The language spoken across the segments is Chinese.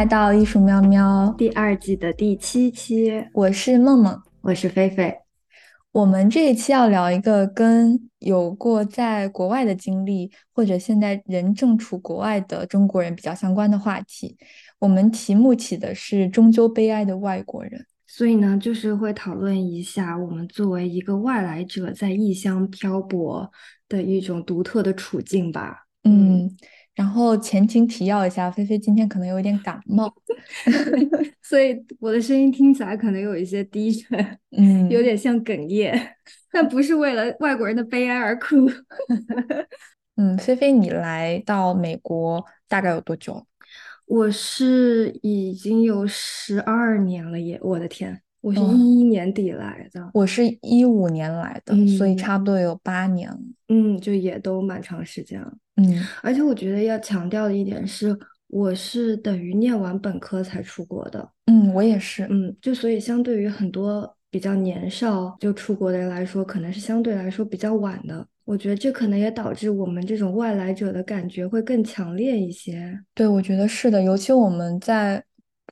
来到艺术喵喵第二季的第七期，我是梦梦，我是菲菲。我们这一期要聊一个跟有过在国外的经历，或者现在人正处国外的中国人比较相关的话题。我们题目起的是“终究悲哀的外国人”，所以呢，就是会讨论一下我们作为一个外来者在异乡漂泊的一种独特的处境吧。嗯。然后前情提要一下，菲菲今天可能有点感冒，所以我的声音听起来可能有一些低沉，嗯，有点像哽咽，但不是为了外国人的悲哀而哭。嗯，菲菲，你来到美国大概有多久？我是已经有十二年了耶！我的天，我是一一年底来的，我是一五年来的，所以差不多有八年了。嗯，就也都蛮长时间了。嗯，而且我觉得要强调的一点是，我是等于念完本科才出国的。嗯，我也是。嗯，就所以相对于很多比较年少就出国的人来说，可能是相对来说比较晚的。我觉得这可能也导致我们这种外来者的感觉会更强烈一些。对，我觉得是的，尤其我们在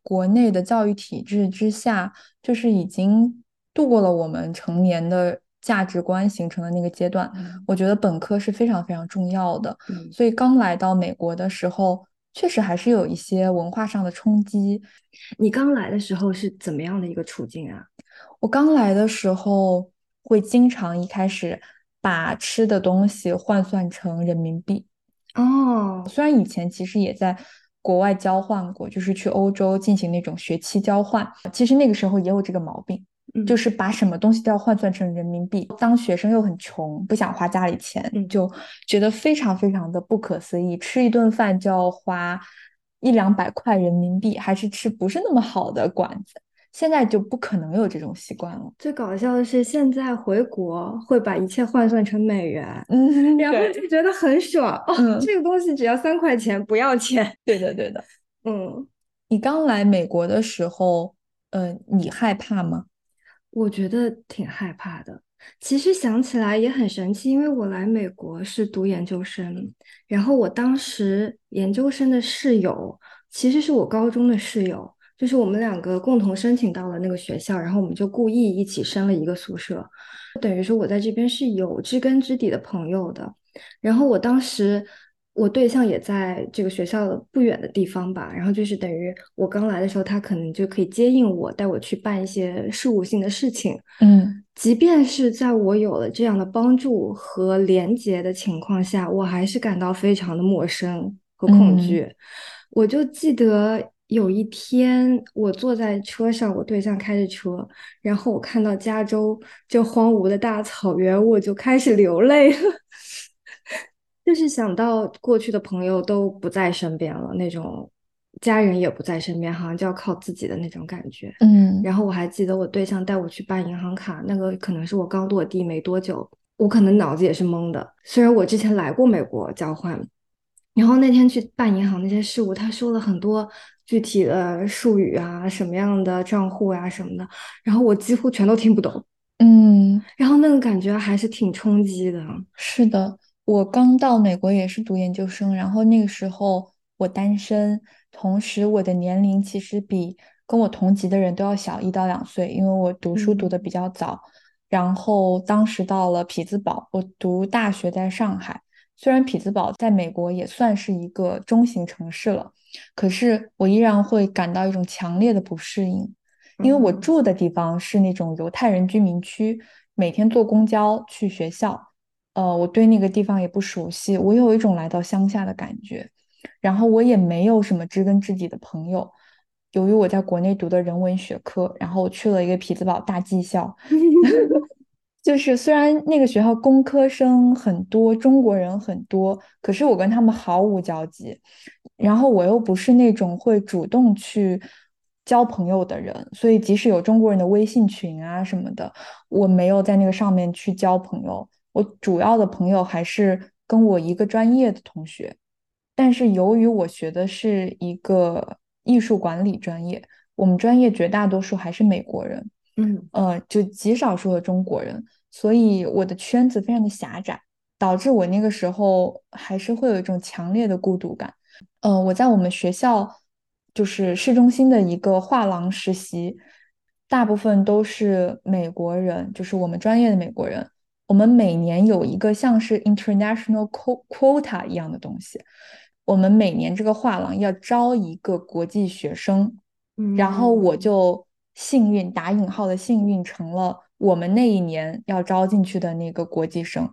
国内的教育体制之下，就是已经度过了我们成年的。价值观形成的那个阶段，我觉得本科是非常非常重要的。所以刚来到美国的时候，确实还是有一些文化上的冲击。你刚来的时候是怎么样的一个处境啊？我刚来的时候会经常一开始把吃的东西换算成人民币。哦，虽然以前其实也在国外交换过，就是去欧洲进行那种学期交换，其实那个时候也有这个毛病。就是把什么东西都要换算成人民币，当学生又很穷，不想花家里钱，就觉得非常非常的不可思议，吃一顿饭就要花一两百块人民币，还是吃不是那么好的馆子。现在就不可能有这种习惯了。最搞笑的是，现在回国会把一切换算成美元，嗯，然后就觉得很爽哦，这个东西只要三块钱，不要钱。对的，对的。嗯，你刚来美国的时候，呃，你害怕吗？我觉得挺害怕的。其实想起来也很神奇，因为我来美国是读研究生，然后我当时研究生的室友其实是我高中的室友，就是我们两个共同申请到了那个学校，然后我们就故意一起申了一个宿舍，等于说我在这边是有知根知底的朋友的。然后我当时。我对象也在这个学校不远的地方吧，然后就是等于我刚来的时候，他可能就可以接应我，带我去办一些事务性的事情。嗯，即便是在我有了这样的帮助和连接的情况下，我还是感到非常的陌生和恐惧。我就记得有一天，我坐在车上，我对象开着车，然后我看到加州这荒芜的大草原，我就开始流泪了。就是想到过去的朋友都不在身边了，那种家人也不在身边，好像就要靠自己的那种感觉。嗯，然后我还记得我对象带我去办银行卡，那个可能是我刚落地没多久，我可能脑子也是懵的。虽然我之前来过美国交换，然后那天去办银行那些事务，他说了很多具体的术语啊，什么样的账户啊什么的，然后我几乎全都听不懂。嗯，然后那个感觉还是挺冲击的。是的。我刚到美国也是读研究生，然后那个时候我单身，同时我的年龄其实比跟我同级的人都要小一到两岁，因为我读书读的比较早。然后当时到了匹兹堡，我读大学在上海，虽然匹兹堡在美国也算是一个中型城市了，可是我依然会感到一种强烈的不适应，因为我住的地方是那种犹太人居民区，每天坐公交去学校。呃，我对那个地方也不熟悉，我有一种来到乡下的感觉，然后我也没有什么知根知底的朋友。由于我在国内读的人文学科，然后我去了一个匹兹堡大技校，就是虽然那个学校工科生很多，中国人很多，可是我跟他们毫无交集。然后我又不是那种会主动去交朋友的人，所以即使有中国人的微信群啊什么的，我没有在那个上面去交朋友。我主要的朋友还是跟我一个专业的同学，但是由于我学的是一个艺术管理专业，我们专业绝大多数还是美国人，嗯呃，就极少数的中国人，所以我的圈子非常的狭窄，导致我那个时候还是会有一种强烈的孤独感。呃，我在我们学校就是市中心的一个画廊实习，大部分都是美国人，就是我们专业的美国人。我们每年有一个像是 international quota 一样的东西，我们每年这个画廊要招一个国际学生，然后我就幸运打引号的幸运成了我们那一年要招进去的那个国际生。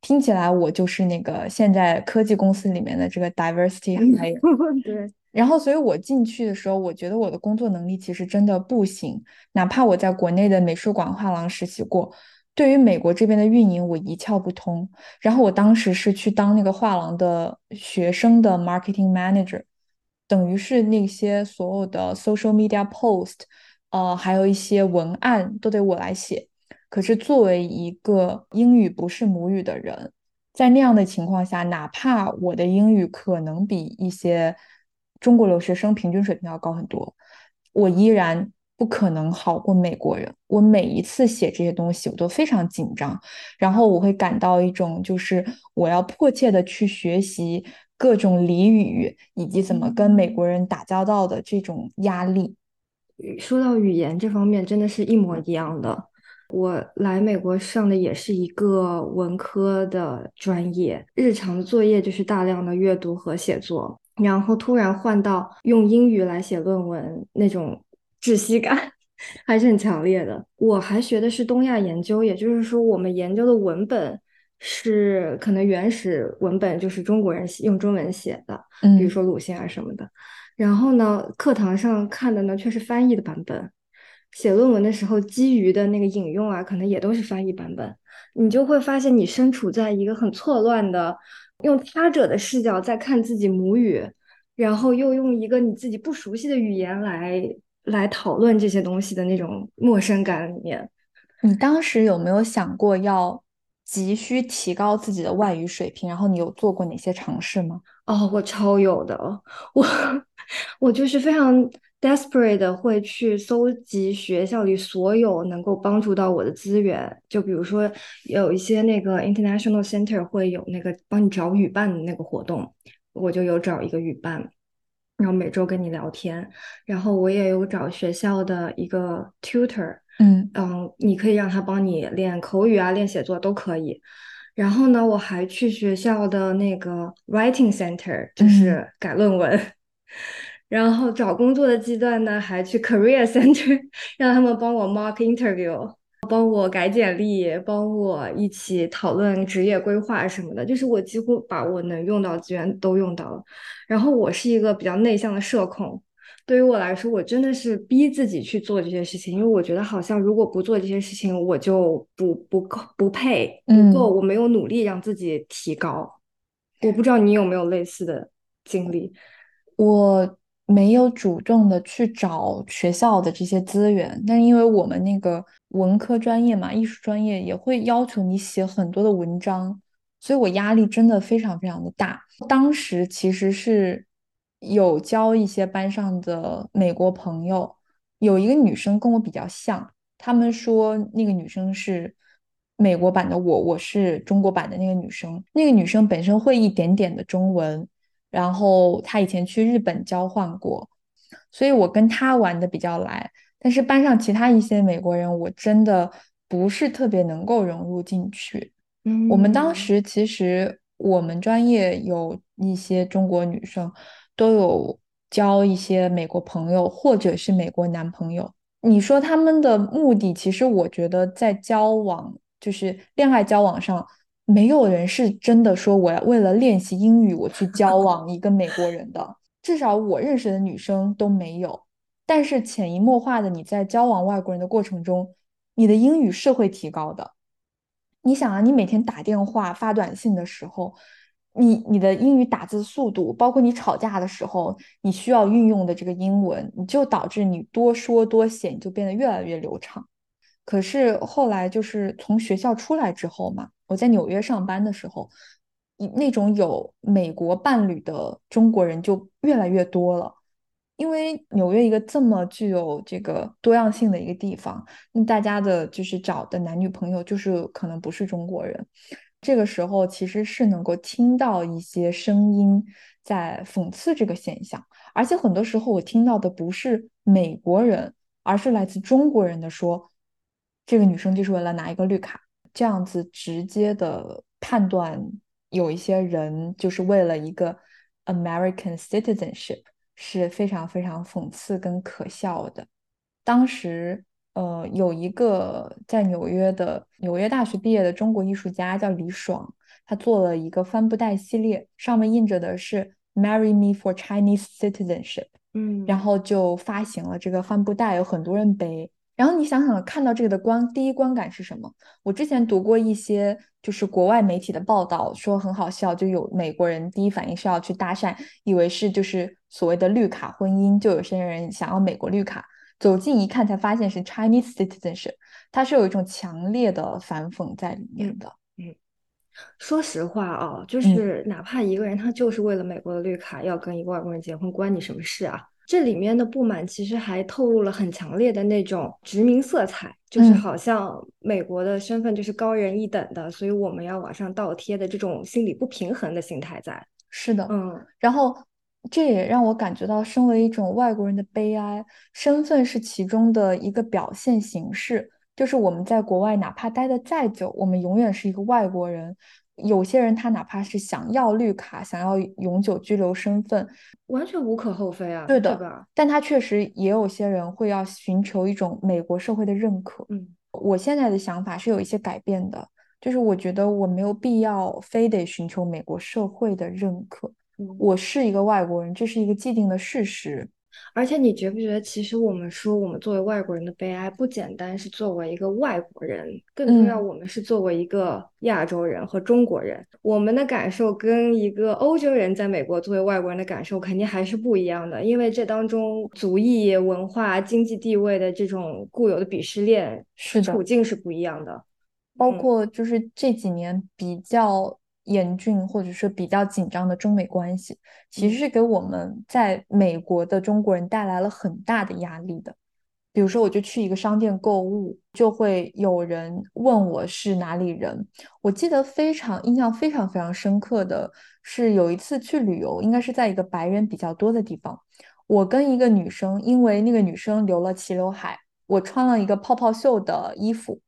听起来我就是那个现在科技公司里面的这个 diversity hire。对。然后，所以我进去的时候，我觉得我的工作能力其实真的不行，哪怕我在国内的美术馆画廊实习过。对于美国这边的运营，我一窍不通。然后我当时是去当那个画廊的学生的 marketing manager，等于是那些所有的 social media post，呃，还有一些文案都得我来写。可是作为一个英语不是母语的人，在那样的情况下，哪怕我的英语可能比一些中国留学生平均水平要高很多，我依然。不可能好过美国人。我每一次写这些东西，我都非常紧张，然后我会感到一种就是我要迫切的去学习各种俚语以及怎么跟美国人打交道的这种压力。说到语言这方面，真的是一模一样的。我来美国上的也是一个文科的专业，日常的作业就是大量的阅读和写作，然后突然换到用英语来写论文那种。窒息感 还是很强烈的。我还学的是东亚研究，也就是说，我们研究的文本是可能原始文本就是中国人用中文写的，比如说鲁迅啊什么的。然后呢，课堂上看的呢却是翻译的版本。写论文的时候，基于的那个引用啊，可能也都是翻译版本。你就会发现，你身处在一个很错乱的，用他者的视角在看自己母语，然后又用一个你自己不熟悉的语言来。来讨论这些东西的那种陌生感里面，你当时有没有想过要急需提高自己的外语水平？然后你有做过哪些尝试吗？哦，我超有的，我我就是非常 desperate 的会去搜集学校里所有能够帮助到我的资源，就比如说有一些那个 international center 会有那个帮你找语伴的那个活动，我就有找一个语伴。然后每周跟你聊天，然后我也有找学校的一个 tutor，嗯嗯，你可以让他帮你练口语啊，练写作都可以。然后呢，我还去学校的那个 writing center，就是改论文。然后找工作的阶段呢，还去 career center，让他们帮我 mock interview。帮我改简历，帮我一起讨论职业规划什么的，就是我几乎把我能用到资源都用到了。然后我是一个比较内向的社恐，对于我来说，我真的是逼自己去做这些事情，因为我觉得好像如果不做这些事情，我就不不够不配不够，我没有努力让自己提高。我不知道你有没有类似的经历，我。没有主动的去找学校的这些资源，但因为我们那个文科专业嘛，艺术专业也会要求你写很多的文章，所以我压力真的非常非常的大。当时其实是有交一些班上的美国朋友，有一个女生跟我比较像，他们说那个女生是美国版的我，我是中国版的那个女生。那个女生本身会一点点的中文。然后他以前去日本交换过，所以我跟他玩的比较来。但是班上其他一些美国人，我真的不是特别能够融入进去。嗯，我们当时其实我们专业有一些中国女生都有交一些美国朋友或者是美国男朋友。你说他们的目的，其实我觉得在交往就是恋爱交往上。没有人是真的说我要为了练习英语我去 交往一个美国人的，至少我认识的女生都没有。但是潜移默化的，你在交往外国人的过程中，你的英语是会提高的。你想啊，你每天打电话发短信的时候，你你的英语打字速度，包括你吵架的时候，你需要运用的这个英文，你就导致你多说多写，你就变得越来越流畅。可是后来就是从学校出来之后嘛。我在纽约上班的时候，那种有美国伴侣的中国人就越来越多了。因为纽约一个这么具有这个多样性的一个地方，那大家的就是找的男女朋友就是可能不是中国人。这个时候其实是能够听到一些声音在讽刺这个现象，而且很多时候我听到的不是美国人，而是来自中国人的说，这个女生就是为了拿一个绿卡，这样子直接的判断有一些人就是为了一个 American citizenship 是非常非常讽刺跟可笑的。当时。呃，有一个在纽约的纽约大学毕业的中国艺术家叫李爽，他做了一个帆布袋系列，上面印着的是 “Marry me for Chinese citizenship”，嗯，然后就发行了这个帆布袋，有很多人背。然后你想想，看到这个的观第一观感是什么？我之前读过一些就是国外媒体的报道，说很好笑，就有美国人第一反应是要去搭讪，以为是就是所谓的绿卡婚姻，就有些人想要美国绿卡。走近一看，才发现是 Chinese citizenship，它是有一种强烈的反讽在里面的。嗯，说实话啊，就是哪怕一个人他就是为了美国的绿卡要跟一个外国人结婚，关你什么事啊？这里面的不满其实还透露了很强烈的那种殖民色彩，就是好像美国的身份就是高人一等的，所以我们要往上倒贴的这种心理不平衡的心态在。是的，嗯，然后。这也让我感觉到，身为一种外国人的悲哀。身份是其中的一个表现形式，就是我们在国外哪怕待得再久，我们永远是一个外国人。有些人他哪怕是想要绿卡，想要永久居留身份，完全无可厚非啊，对的。但他确实也有些人会要寻求一种美国社会的认可。嗯，我现在的想法是有一些改变的，就是我觉得我没有必要非得寻求美国社会的认可。我是一个外国人，这是一个既定的事实。而且你觉不觉得，其实我们说我们作为外国人的悲哀，不简单是作为一个外国人，更重要，我们是作为一个亚洲人和中国人，我们的感受跟一个欧洲人在美国作为外国人的感受肯定还是不一样的，因为这当中族裔、文化、经济地位的这种固有的鄙视链，是处境是不一样的。包括就是这几年比较。严峻或者说比较紧张的中美关系，其实是给我们在美国的中国人带来了很大的压力的。比如说，我就去一个商店购物，就会有人问我是哪里人。我记得非常印象非常非常深刻的是，有一次去旅游，应该是在一个白人比较多的地方，我跟一个女生，因为那个女生留了齐刘海，我穿了一个泡泡袖的衣服。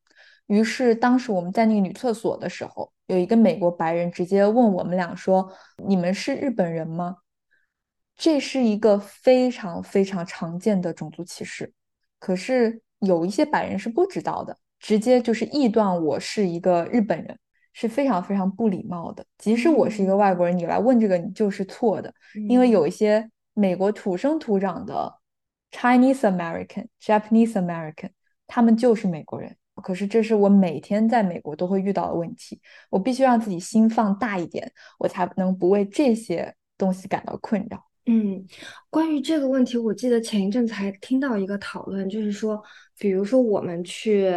于是，当时我们在那个女厕所的时候，有一个美国白人直接问我们俩说：“你们是日本人吗？”这是一个非常非常常见的种族歧视。可是有一些白人是不知道的，直接就是臆断我是一个日本人，是非常非常不礼貌的。即使我是一个外国人，你来问这个，你就是错的，因为有一些美国土生土长的 Chinese American、Japanese American，他们就是美国人。可是这是我每天在美国都会遇到的问题，我必须让自己心放大一点，我才能不为这些东西感到困扰。嗯，关于这个问题，我记得前一阵子还听到一个讨论，就是说，比如说我们去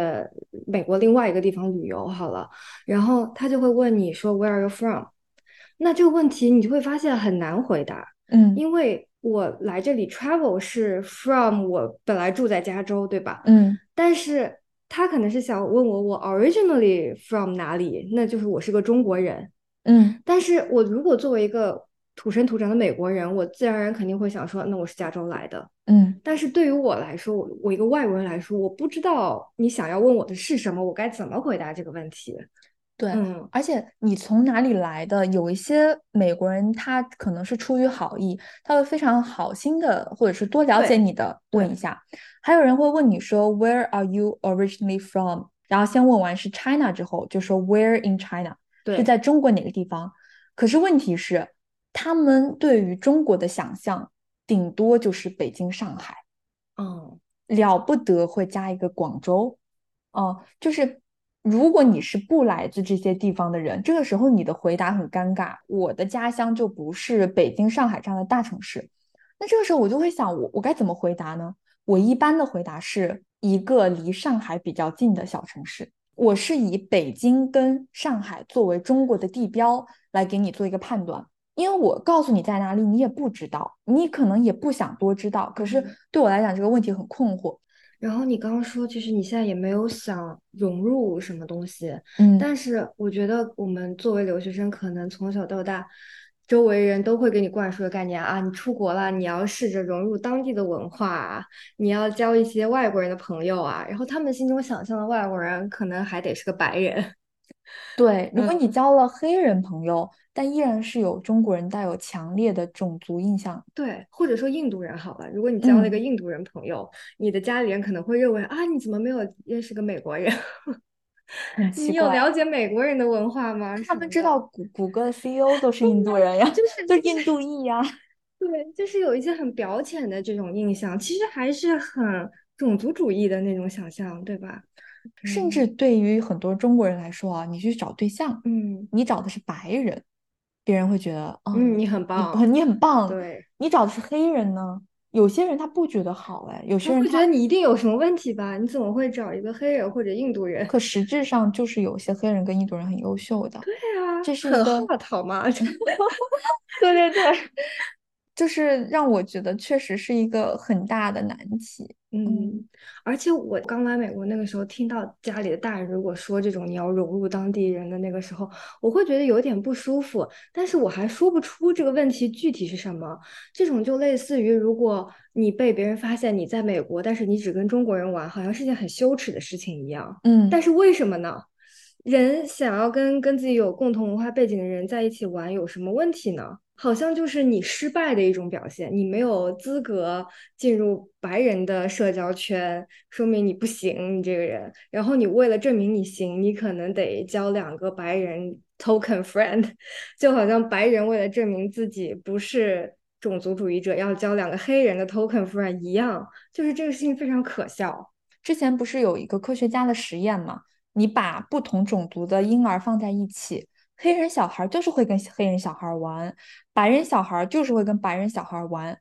美国另外一个地方旅游好了，然后他就会问你说 Where are you from？那这个问题你就会发现很难回答。嗯，因为我来这里 travel 是 from 我本来住在加州，对吧？嗯，但是。他可能是想问我，我 originally from 哪里？那就是我是个中国人。嗯，但是我如果作为一个土生土长的美国人，我自然而然肯定会想说，那我是加州来的。嗯，但是对于我来说，我我一个外国人来说，我不知道你想要问我的是什么，我该怎么回答这个问题？对，而且你从哪里来的？有一些美国人，他可能是出于好意，他会非常好心的，或者是多了解你的问一下。还有人会问你说 Where are you originally from？然后先问完是 China 之后，就说 Where in China？是在中国哪个地方？可是问题是，他们对于中国的想象顶多就是北京、上海，嗯，了不得会加一个广州，哦，就是。如果你是不来自这些地方的人，这个时候你的回答很尴尬。我的家乡就不是北京、上海这样的大城市，那这个时候我就会想，我我该怎么回答呢？我一般的回答是一个离上海比较近的小城市。我是以北京跟上海作为中国的地标来给你做一个判断，因为我告诉你在哪里，你也不知道，你可能也不想多知道。可是对我来讲，这个问题很困惑。然后你刚刚说，其实你现在也没有想融入什么东西，嗯，但是我觉得我们作为留学生，可能从小到大周围人都会给你灌输的概念啊，你出国了，你要试着融入当地的文化啊，你要交一些外国人的朋友啊，然后他们心中想象的外国人可能还得是个白人。对，如果嗯你交了黑人朋友，但依然是有中国人带有强烈的种族印象，对，或者说印度人好了，如果你交了一个嗯，印度人朋友，你的家里人可能会认为啊，你怎么没有认识个美国人？你有。了解美国人的文化吗？他们知道谷谷歌的 CEO 都 是印度人呀，就是就是印度裔呀。对，就是有一些很表浅的这种印象，其实还是很种族主义的那种想象，对吧？甚至嗯对于很多中国人来说啊，你去找对象，嗯你找的是白人，别人会觉得，嗯，嗯，你很棒，你很棒。对，你找的是黑人呢，有些人他不觉得好，哎，有些人他觉得你一定有什么问题吧？你怎么会找一个黑人或者印度人？可实质上就是有些黑人跟印度人很优秀的，对啊，这是一很个？对对对，就是让我觉得确实是一个很大的难题。嗯嗯，而且我刚来美国那个时候，听到家里的大人如果说这种你要融入当地人的那个时候，我会觉得有点不舒服，但是我还说不出这个问题具体是什么。这种就类似于，如果你被别人发现你在美国，但是你只跟中国人玩，好像是件很羞耻的事情一样。嗯但嗯。是为什么呢？人想要跟跟自己有共同文化背景的人在一起玩，有什么问题呢？好像就是你失败的一种表现，你没有资格进入白人的社交圈，说明你不行，你这个人。然后你为了证明你行，你可能得交两个白人 token friend，就好像白人为了证明自己不是种族主义者，要交两个黑人的 token friend 一样，就是这个事情非常可笑。之前不是有一个科学家的实验吗？你把不同种族的婴儿放在一起，黑人小孩就是会跟黑人小孩玩，白人小孩就是会跟白人小孩玩。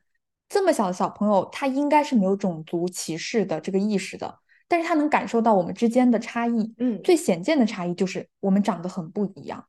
这么小的小朋友，他应该是没有种族歧视的这个意识的，但是他能感受到我们之间的差异。嗯最显见的差异就是我们长得很不一样，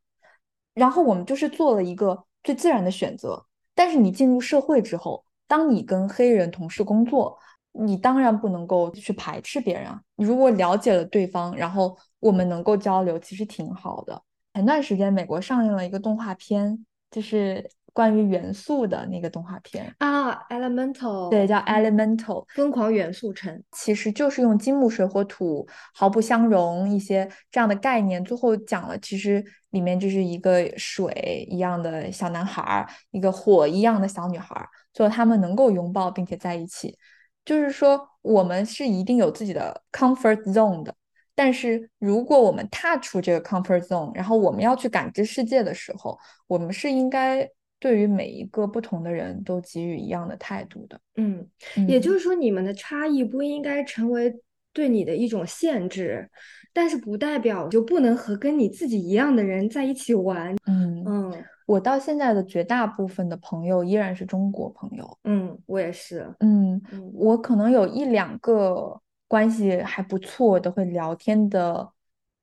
然后我们就是做了一个最自然的选择。但是你进入社会之后，当你跟黑人同事工作，你当然不能够去排斥别人啊。你如果了解了对方，然后我们能够交流，其实挺好的。前段时间美国上映了一个动画片，就是关于元素的那个动画片，啊，，Elemental，对叫嗯，《Elemental》。疯狂元素城。其实就是用金木水火土毫不相容一些这样的概念，最后讲了，其实里面就是一个水一样的小男孩儿，一个火一样的小女孩儿，最后他们能够拥抱并且在一起。就是说，我们是一定有自己的 comfort zone 的，但是如果我们踏出这个 comfort zone，然后我们要去感知世界的时候，我们是应该对于每一个不同的人都给予一样的态度的。嗯，也就嗯是说，你们的差异不应该成为对你的一种限制，但是不代表就不能和跟你自己一样的人在一起玩。嗯。嗯我到现在的绝大部分的朋友依然是中国朋友。嗯，我也是。嗯，嗯我可能有一两个关系还不错的会聊天的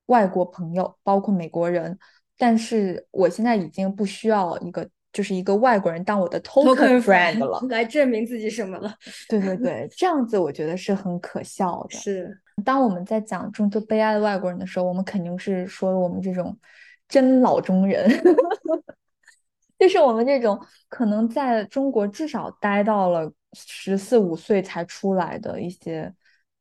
外国朋友，包括美国人，但是我现在已经不需要一个就是一个外国人当我的 token，token friend 了。来证明自己什么了？对对对，这样子我觉得是很可笑的。是，当我们在讲种族悲哀的外国人的时候，我们肯定是说我们这种真老中人，就是我们这种可能在中国至少待到了十四五岁才出来的一些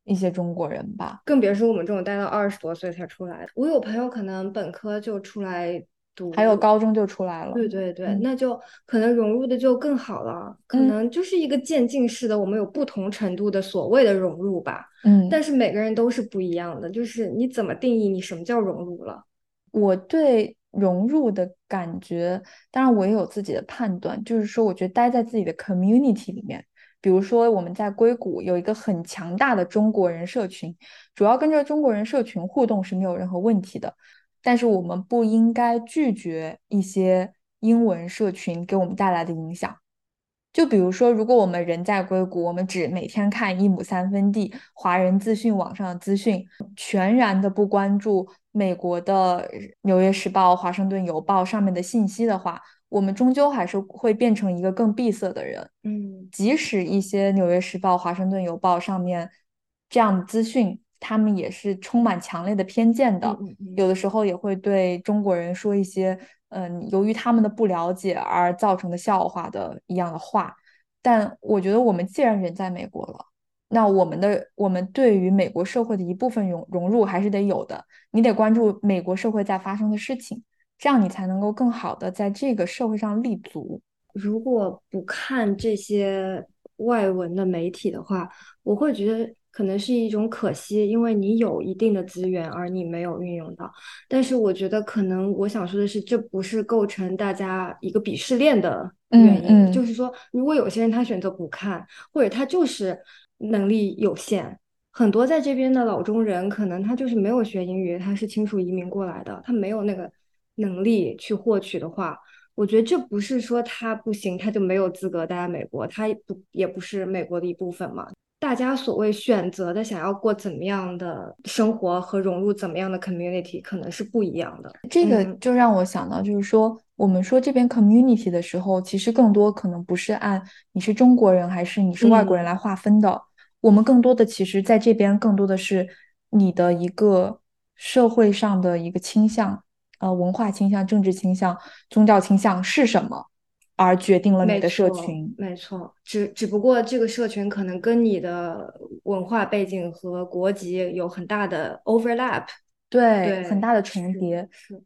一些中国人吧。更别说我们这种待到二十多岁才出来的。我有朋友可能本科就出来读，还有高中就出来了，对对对，嗯那就可能融入的就更好了，可嗯能就是一个渐进式的，我们有不同程度的所谓的融入吧。嗯，但是每个人都是不一样的，就是你怎么定义你什么叫融入了？我对融入的感觉，当然我也有自己的判断，就是说，我觉得待在自己的 community 里面，比如说我们在硅谷有一个很强大的中国人社群，主要跟着中国人社群互动是没有任何问题的，但是我们不应该拒绝一些英文社群给我们带来的影响。就比如说，如果我们人在硅谷，我们只每天看一亩三分地华人资讯网上的资讯，全然的不关注美国的《纽约时报》《华盛顿邮报》上面的信息的话，我们终究还是会变成一个更闭塞的人。嗯即使一些《纽约时报》《华盛顿邮报》上面这样的资讯，他们也是充满强烈的偏见的，嗯嗯嗯有的时候也会对中国人说一些嗯，由于他们的不了解而造成的笑话的一样的话。但我觉得我们既然人在美国了，那我们的我们对于美国社会的一部分融融入还是得有的。你得关注美国社会在发生的事情，这样你才能够更好的在这个社会上立足。如果不看这些外文的媒体的话，我会觉得可能是一种可惜，因为你有一定的资源，而你没有运用到。但是我觉得可能我想说的是，这不是构成大家一个鄙视链的原因。就是说，如果有些人他选择不看，或者他就是能力有限，很多在这边的老中人可能他就是没有学英语，他是亲属移民过来的，他没有那个能力去获取的话。我觉得这不是说他不行，他就没有资格待在美国，他不也不是美国的一部分嘛？大家所谓选择的想要过怎么样的生活和融入怎么样的 community，可能是不一样的。这个就让我想到，就是说我们说这边 community 的时候，其实更多可能不是按你是中国人还是你是外国人来划分的。我们更多的其实在这边更多的是你的一个社会上的一个倾向。呃，文化倾向、政治倾向、宗教倾向是什么，而决定了你的社群。没错，只只不过这个社群可能跟你的文化背景和国籍有很大的 overlap，对，很大的重叠。是，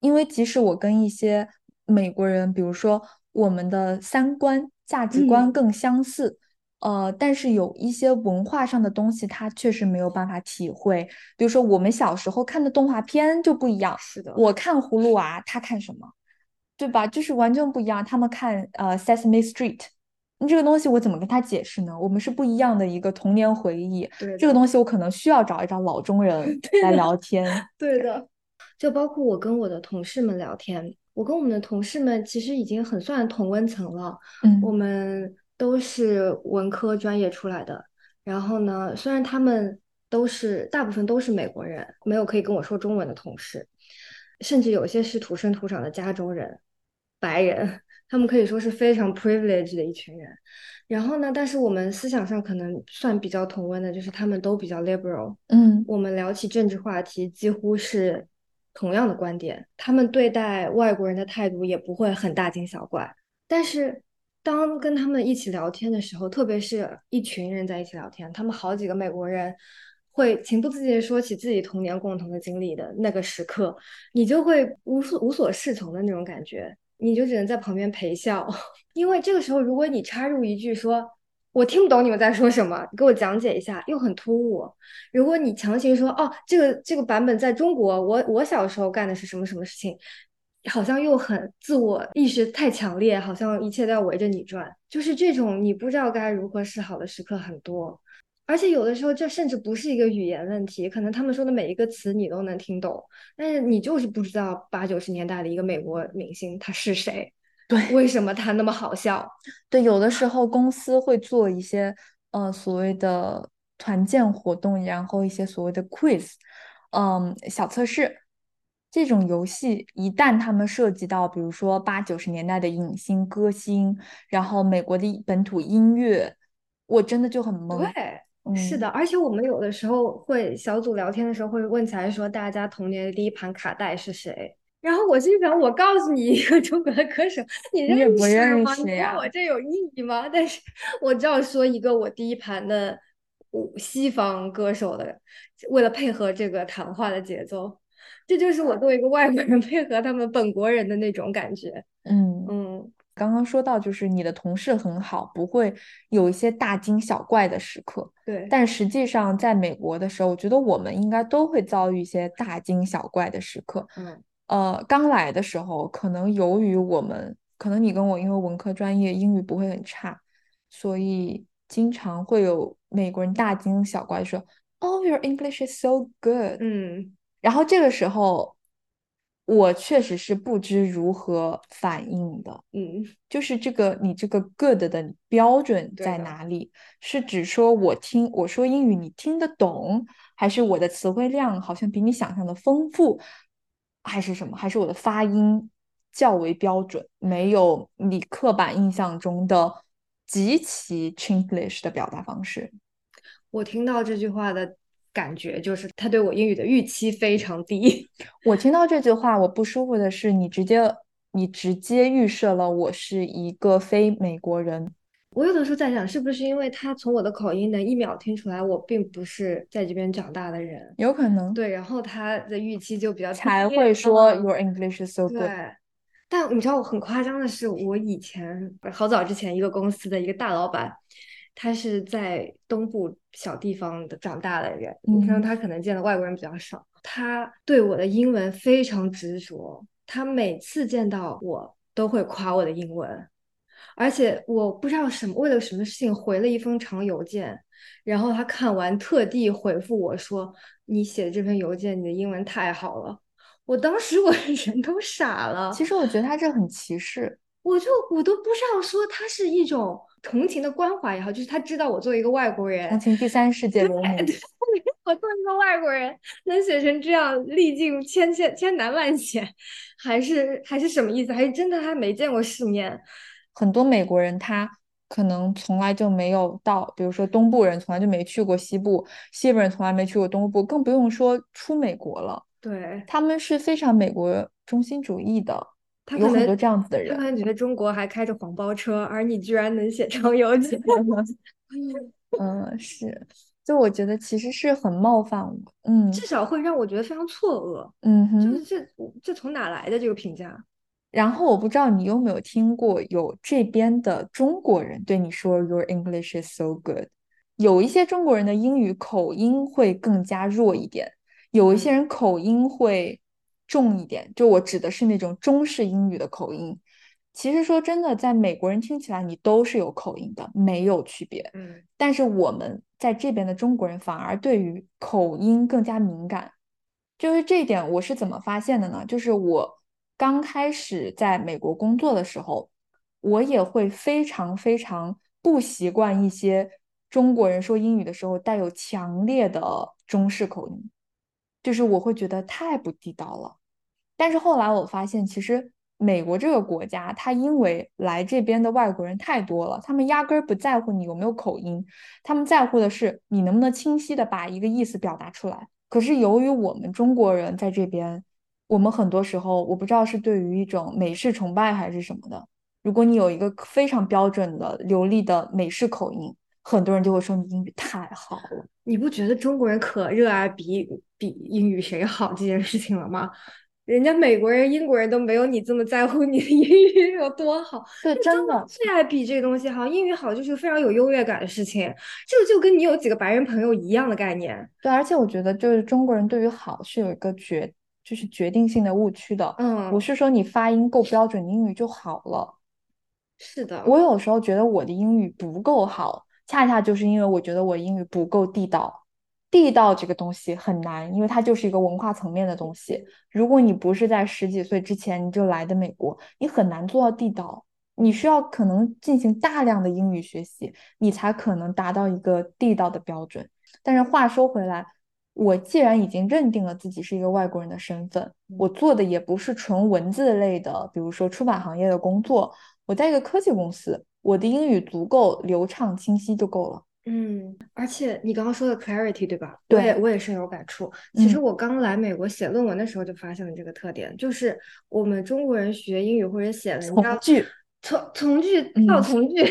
因为即使我跟一些美国人，比如说我们的三观、价值观更相似。呃，但是有一些文化上的东西，他确实没有办法体会。比如说，我们小时候看的动画片就不一样。是的，我看葫芦娃，他看什么，对吧？就是完全不一样。他们看呃《Sesame Street》，你这个东西我怎么跟他解释呢？我们是不一样的一个童年回忆。对，这个东西我可能需要找一找老中人 来聊天。对的，就包括我跟我的同事们聊天，我跟我们的同事们其实已经很算同温层了。嗯，我们。都是文科专业出来的，然后呢，虽然他们都是大部分都是美国人，没有可以跟我说中文的同事，甚至有些是土生土长的加州人，白人，他们可以说是非常 privileged 的一群人。然后呢，但是我们思想上可能算比较同温的，就是他们都比较 liberal。嗯，我们聊起政治话题，几乎是同样的观点。他们对待外国人的态度也不会很大惊小怪，但是。当跟他们一起聊天的时候，特别是一群人在一起聊天，他们好几个美国人会情不自禁说起自己童年共同的经历的那个时刻，你就会无所无所适从的那种感觉，你就只能在旁边陪笑，因为这个时候如果你插入一句说“我听不懂你们在说什么”，给我讲解一下，又很突兀；如果你强行说“哦，这个这个版本在中国，我我小时候干的是什么什么事情”。好像又很自我意识太强烈，好像一切都要围着你转，就是这种你不知道该如何是好的时刻很多，而且有的时候这甚至不是一个语言问题，可能他们说的每一个词你都能听懂，但是你就是不知道八九十年代的一个美国明星他是谁，对，为什么他那么好笑？对，有的时候公司会做一些呃所谓的团建活动，然后一些所谓的 quiz，嗯，小测试。这种游戏一旦他们涉及到，比如说八九十年代的影星、歌星，然后美国的本土音乐，我真的就很懵。对，是的，而且我们有的时候会小组聊天的时候会问起来，说大家童年的第一盘卡带是谁？然后我心想，我告诉你一个中国的歌手，你认识吗？你问我这有意义吗？但是我只要说一个我第一盘的西方歌手的，为了配合这个谈话的节奏。这就是我作为一个外国人配合他们本国人的那种感觉。嗯嗯，刚刚说到就是你的同事很好，不会有一些大惊小怪的时刻。对，但实际上在美国的时候，我觉得我们应该都会遭遇一些大惊小怪的时刻。嗯，呃，刚来的时候，可能由于我们，可能你跟我因为文科专业英语不会很差，所以经常会有美国人大惊小怪说：“Oh, your English is so good。”嗯。然后这个时候，我确实是不知如何反应的。嗯，就是这个你这个 good 的标准在哪里？是指说我听我说英语你听得懂，还是我的词汇量好像比你想象的丰富，还是什么？还是我的发音较为标准，没有你刻板印象中的极其 Chinglish 的表达方式？我听到这句话的。感觉就是他对我英语的预期非常低。我听到这句话，我不舒服的是，你直接你直接预设了我是一个非美国人。我有的时候在想，是不是因为他从我的口音能一秒听出来我并不是在这边长大的人，有可能对，然后他的预期就比较才会说嗯 Your English is so good。对，但你知道我很夸张的是，我以前好早之前一个公司的一个大老板，他是在东部小地方的长大的人，你像嗯他可能见的外国人比较少，他对我的英文非常执着，他每次见到我都会夸我的英文。而且我不知道什么为了什么事情回了一封长邮件，然后他看完特地回复我说：“你写的这篇邮件，你的英文太好了。”我当时 我人都傻了，其实我觉得他这很歧视。我就我都不知道说他是一种同情的关怀也好，就是他知道我作为一个外国人，同情第三世界人民。我作为一个外国人能写成这样，历尽千千千难万险，还是还是什么意思？还是真的他没见过世面？很多美国人他可能从来就没有到，比如说东部人从来就没去过西部，西部人从来没去过东部，更不用说出美国了。对，他们是非常美国中心主义的，他有很多这样子的人。他可能觉得中国还开着黄包车，而你居然能写成邮件。嗯，是，就我觉得其实是很冒犯我。嗯至少会让我觉得非常错愕，嗯哼。就是这这从哪来的这个评价？然后我不知道你有没有听过有这边的中国人对你说 “Your English is so good”，有一些中国人的英语口音会更加弱一点，有一些人口音会重一点，就我指的是那种中式英语的口音。其实说真的，在美国人听起来你都是有口音的，没有区别。嗯，但是我们在这边的中国人反而对于口音更加敏感。就是这一点，我是怎么发现的呢？就是我刚开始在美国工作的时候，我也会非常非常不习惯一些中国人说英语的时候带有强烈的中式口音，就是我会觉得太不地道了。但是后来我发现，其实美国这个国家，它因为来这边的外国人太多了，他们压根儿不在乎你有没有口音，他们在乎的是你能不能清晰的把一个意思表达出来。可是由于我们中国人在这边，我们很多时候我不知道是对于一种美式崇拜还是什么的，如果你有一个非常标准的流利的美式口音，很多人就会说你英语太好了。你不觉得中国人可热爱比比英语谁好这件事情了吗？人家美国人、英国人都没有你这么在乎你的英语有多好。对，真的，最爱比这个东西好，英语好就是非常有优越感的事情，这个就跟你有几个白人朋友一样的概念。对，而且我觉得就是中国人对于好是有一个决，就是决定性的误区的。嗯不是说你发音够标准，英语就好了。是的，我有时候觉得我的英语不够好，恰恰就是因为我觉得我英语不够地道。地道这个东西很难，因为它就是一个文化层面的东西。如果你不是在十几岁之前你就来的美国，你很难做到地道。你需要可能进行大量的英语学习，你才可能达到一个地道的标准。但是话说回来，我既然已经认定了自己是一个外国人的身份，我做的也不是纯文字类的，比如说出版行业的工作，我在一个科技公司，我的英语足够流畅清晰就够了。嗯，而且你刚刚说的 clarity 对吧？对我也我也深有感触。其实嗯我刚来美国写论文的时候就发现了这个特点，就是我们中国人学英语或者写文章，从句，从从句嗯到从句，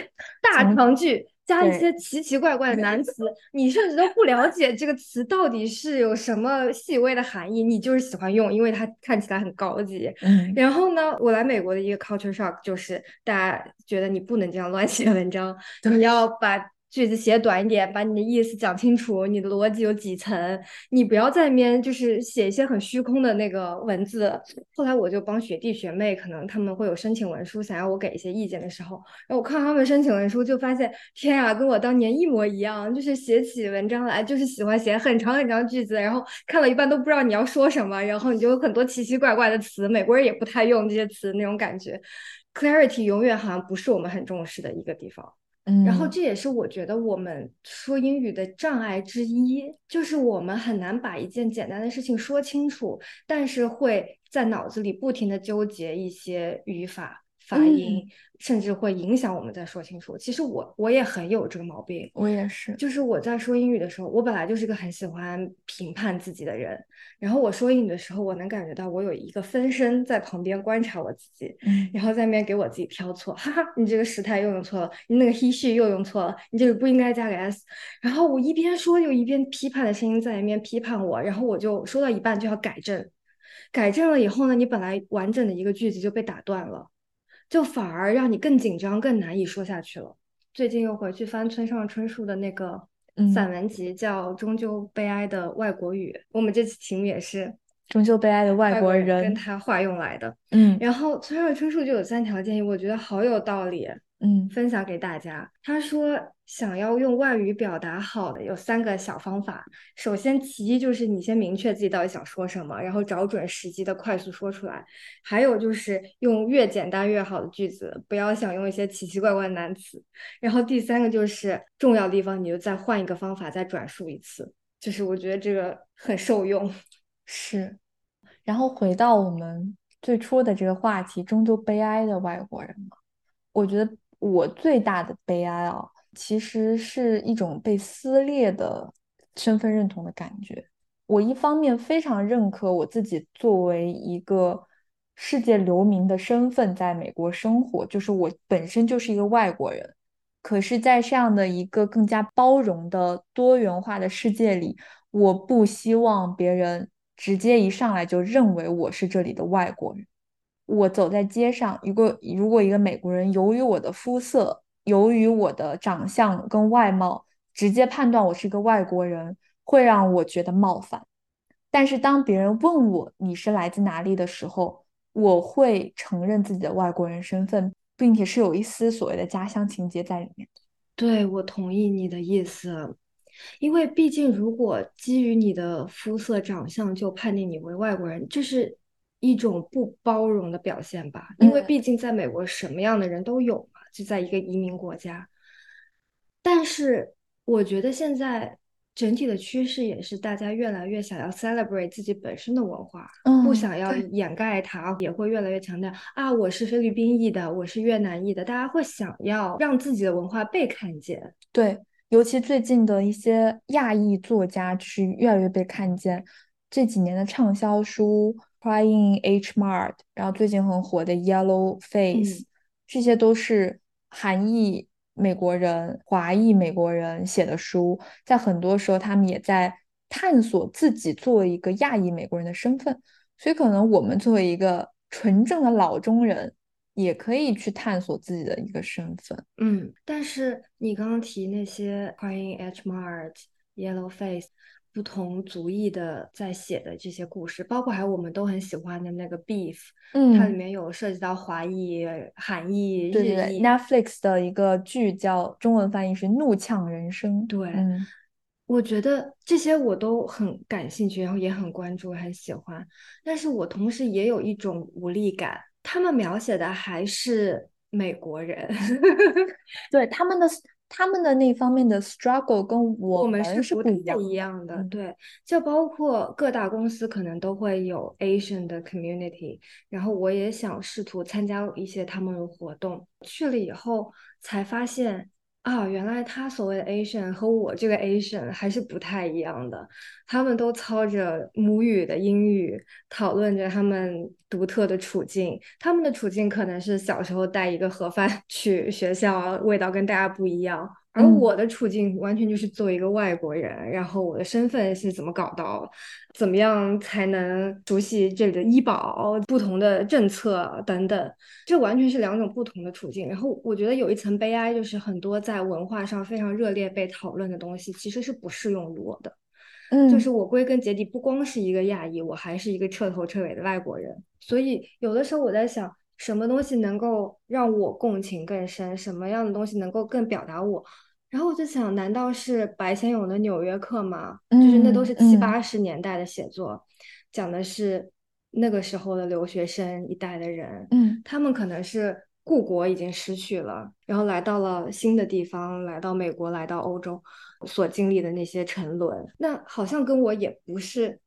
大长句。加一些奇奇怪怪的难词，你甚至都不了解这个词到底是有什么细微的含义，你就是喜欢用，因为它看起来很高级。嗯，然后呢，我来美国的一个 culture shock 就是大家觉得你不能这样乱写文章，你要把句子写短一点，把你的意思讲清楚，你的逻辑有几层，你不要在那边就是写一些很虚空的那个文字。后来我就帮学弟学妹，可能他们会有申请文书，想要我给一些意见的时候，然后我看他们申请文书，就发现天啊，跟我当年一模一样，就是写起文章来就是喜欢写很长很长句子，然后看了一半都不知道你要说什么，然后你就有很多奇奇怪怪的词，美国人也不太用这些词那种感觉。Clarity 永远好像不是我们很重视的一个地方。然后嗯。这也是我觉得我们说英语的障碍之一，就是我们很难把一件简单的事情说清楚，但是会在脑子里不停的纠结一些语法、发音，甚至会影响我们在说清楚。其实我我也很有这个毛病，我也是。就是我在说英语的时候，我本来就是个很喜欢评判自己的人。然后我说英语的时候，我能感觉到我有一个分身在旁边观察我自己，然后在那边给我自己挑错，哈哈，你这个时态又用错了，你那个 he she 又用错了，你这个不应该加个 s。然后我一边说，又一边批判的声音在那边批判我，然后我就说到一半就要改正，改正了以后呢，你本来完整的一个句子就被打断了，就反而让你更紧张，更难以说下去了。最近又回去翻村上春树的那个。散文集叫《终究悲哀的外国语》，我们这次题目也是《终究悲哀的外国人》，跟他化用来的。嗯，然后村上春树就有三条建议，我觉得好有道理。嗯，分享给大家。他说，想要用外语表达好的有三个小方法。首先，其一就是你先明确自己到底想说什么，然后找准时机的快速说出来。还有就是用越简单越好的句子，不要想用一些奇奇怪怪的单词。然后第三个就是重要的地方，你就再换一个方法再转述一次。就是我觉得这个很受用。是。然后回到我们最初的这个话题，终究悲哀的外国人嘛，我觉得。我最大的悲哀啊，其实是一种被撕裂的身份认同的感觉。我一方面非常认可我自己作为一个世界流民的身份在美国生活，就是我本身就是一个外国人。可是，在这样的一个更加包容的多元化的世界里，我不希望别人直接一上来就认为我是这里的外国人。我走在街上，如果如果一个美国人由于我的肤色，由于我的长相跟外貌，直接判断我是一个外国人，会让我觉得冒犯。但是当别人问我你是来自哪里的时候，我会承认自己的外国人身份，并且是有一丝所谓的家乡情节在里面。对，我同意你的意思，因为毕竟如果基于你的肤色长相就判定你为外国人，这是。一种不包容的表现吧，因为毕竟在美国什么样的人都有嘛，就在一个移民国家。但是我觉得现在整体的趋势也是，大家越来越想要 celebrate 自己本身的文化，不想要掩盖它，也会越来越强调啊，我是菲律宾裔的，我是越南裔的，大家会想要让自己的文化被看见。对，尤其最近的一些亚裔作家是越来越被看见，这几年的畅销书。Crying H Mart，然后最近很火的 Yellow Face，这些都是韩裔美国人、华裔美国人写的书，在很多时候他们也在探索自己作为一个亚裔美国人的身份，所以可能我们作为一个纯正的老中人，也可以去探索自己的一个身份。嗯，但是你刚刚提那些 Crying H Mart、Yellow Face。不同族裔的在写的这些故事，包括还有我们都很喜欢的那个 Beef，嗯，它里面有涉及到华裔、韩裔、日裔。Netflix 的一个剧叫中文翻译是《怒呛人生》。对，我觉得这些我都很感兴趣，然后也很关注、很喜欢。但是我同时也有一种无力感，他们描写的还是美国人，对他们的。他们的那方面的 struggle 跟我们是不太一样的，对，就包括各大公司可能都会有 Asian 的 community，然后我也想试图参加一些他们的活动，去了以后才发现。啊，原来他所谓的 Asian 和我这个 Asian 还是不太一样的。他们都操着母语的英语，讨论着他们独特的处境。他们的处境可能是小时候带一个盒饭去学校，味道跟大家不一样。而我的处境完全就是作为一个外国人，然后我的身份是怎么搞到，怎么样才能熟悉这里的医保、不同的政策等等，这完全是两种不同的处境。然后我觉得有一层悲哀，就是很多在文化上非常热烈被讨论的东西，其实是不适用于我的。嗯，就是我归根结底不光是一个亚裔，我还是一个彻头彻尾的外国人。所以有的时候我在想。什么东西能够让我共情更深？什么样的东西能够更表达我？然后我就想，难道是白先勇的《纽约客》吗？就是那都是七八十年代的写作，讲的是那个时候的留学生一代的人，嗯，他们可能是故国已经失去了，然后来到了新的地方，来到美国，来到欧洲，所经历的那些沉沦，那好像跟我也不是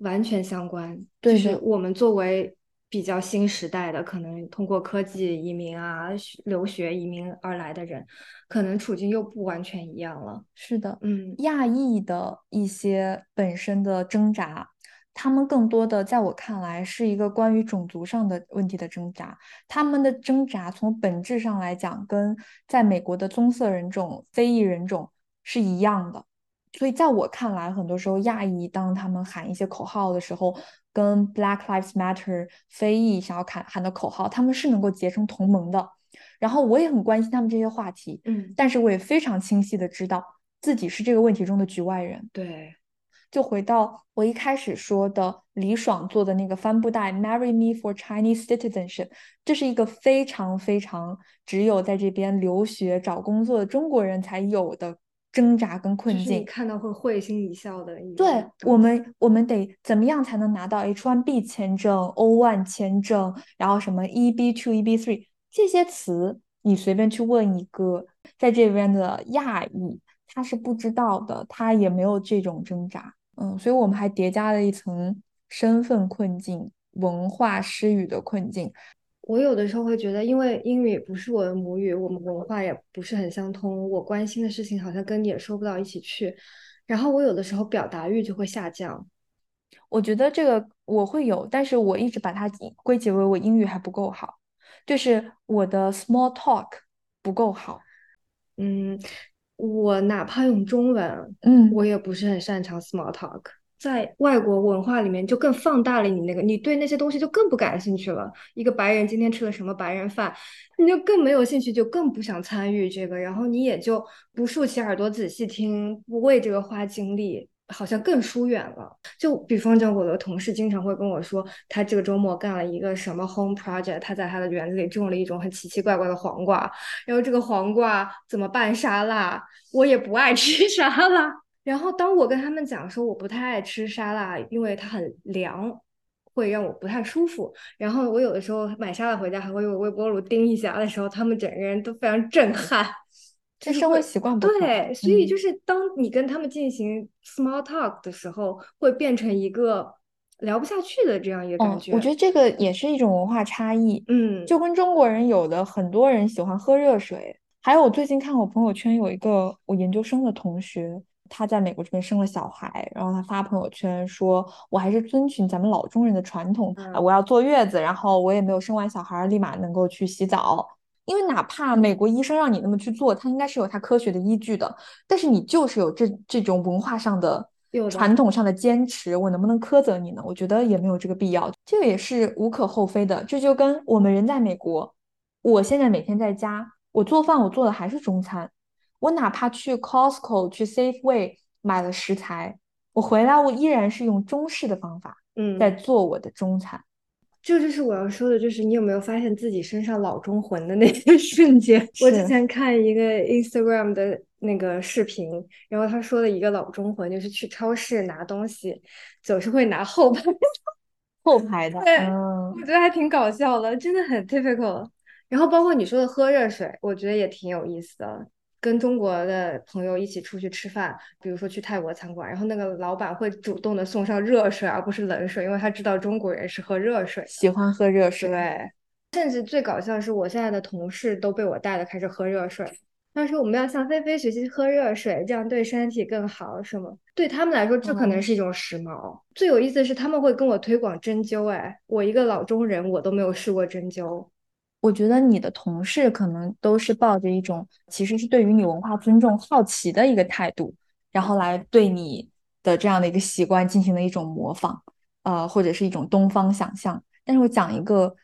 完全相关。就是我们作为。比较新时代的，可能通过科技移民啊、留学移民而来的人，可能处境又不完全一样了。是的，嗯，亚裔的一些本身的挣扎，他们更多的在我看来是一个关于种族上的问题的挣扎。他们的挣扎从本质上来讲，跟在美国的棕色人种、非裔人种是一样的。所以在我看来，很多时候亚裔当他们喊一些口号的时候，跟 Black Lives Matter 非裔想要喊喊的口号，他们是能够结成同盟的。然后我也很关心他们这些话题，嗯，但是我也非常清晰的知道自己是这个问题中的局外人。对，就回到我一开始说的李爽做的那个帆布袋，Marry me for Chinese citizenship，这是一个非常非常只有在这边留学找工作的中国人才有的。挣扎跟困境，看到会会心一笑的。对我们，我们得怎么样才能拿到 H1B 签证、O1 签证，然后什么 EB2、EB3 这些词，你随便去问一个在这边的亚裔，他是不知道的，他也没有这种挣扎。嗯，所以我们还叠加了一层身份困境、文化失语的困境。我有的时候会觉得，因为英语不是我的母语，我们文化也不是很相通，我关心的事情好像跟你也说不到一起去，然后我有的时候表达欲就会下降。我觉得这个我会有，但是我一直把它归结为我英语还不够好，就是我的 small talk 不够好。嗯，我哪怕用中文，嗯，我也不是很擅长 small talk。在外国文化里面，就更放大了你那个，你对那些东西就更不感兴趣了。一个白人今天吃了什么白人饭，你就更没有兴趣，就更不想参与这个，然后你也就不竖起耳朵仔细听，不为这个花精力，好像更疏远了。就比方讲，我的同事经常会跟我说，他这个周末干了一个什么 home project，他在他的园子里种了一种很奇奇怪怪的黄瓜，然后这个黄瓜怎么拌沙拉，我也不爱吃沙拉。然后当我跟他们讲说我不太爱吃沙拉，因为它很凉，会让我不太舒服。然后我有的时候买沙拉回家还会用微波炉叮一下的时候，他们整个人都非常震撼。这生活习惯不对，所以就是当你跟他们进行 small talk 的时候，会变成一个聊不下去的这样一个感觉。我觉得这个也是一种文化差异。嗯，就跟中国人有的很多人喜欢喝热水，还有我最近看我朋友圈有一个我研究生的同学。他在美国这边生了小孩，然后他发朋友圈说：“我还是遵循咱们老中人的传统，我要坐月子，然后我也没有生完小孩立马能够去洗澡，因为哪怕美国医生让你那么去做，他应该是有他科学的依据的。但是你就是有这这种文化上的、传统上的坚持，我能不能苛责你呢？我觉得也没有这个必要，这个也是无可厚非的。这就跟我们人在美国，我现在每天在家，我做饭，我做的还是中餐。”我哪怕去 Costco、去 Safeway 买了食材，我回来我依然是用中式的方法，嗯，在做我的中餐。这就是我要说的，就是你有没有发现自己身上老中魂的那些瞬间？我之前看一个 Instagram 的那个视频，然后他说的一个老中魂就是去超市拿东西，总是会拿后排后排的。对，我觉得还挺搞笑的，真的很 typical。然后包括你说的喝热水，我觉得也挺有意思的。跟中国的朋友一起出去吃饭，比如说去泰国餐馆，然后那个老板会主动的送上热水，而不是冷水，因为他知道中国人是喝热水，喜欢喝热水。对，甚至最搞笑的是，我现在的同事都被我带的开始喝热水。他说我们要向菲菲学习喝热水，这样对身体更好，是吗？对他们来说，这可能是一种时髦。最有意思的是，他们会跟我推广针灸。哎，我一个老中人，我都没有试过针灸。我觉得你的同事可能都是抱着一种其实是对于你文化尊重、好奇的一个态度，然后来对你的这样的一个习惯进行了一种模仿，呃，或者是一种东方想象。但是我讲一个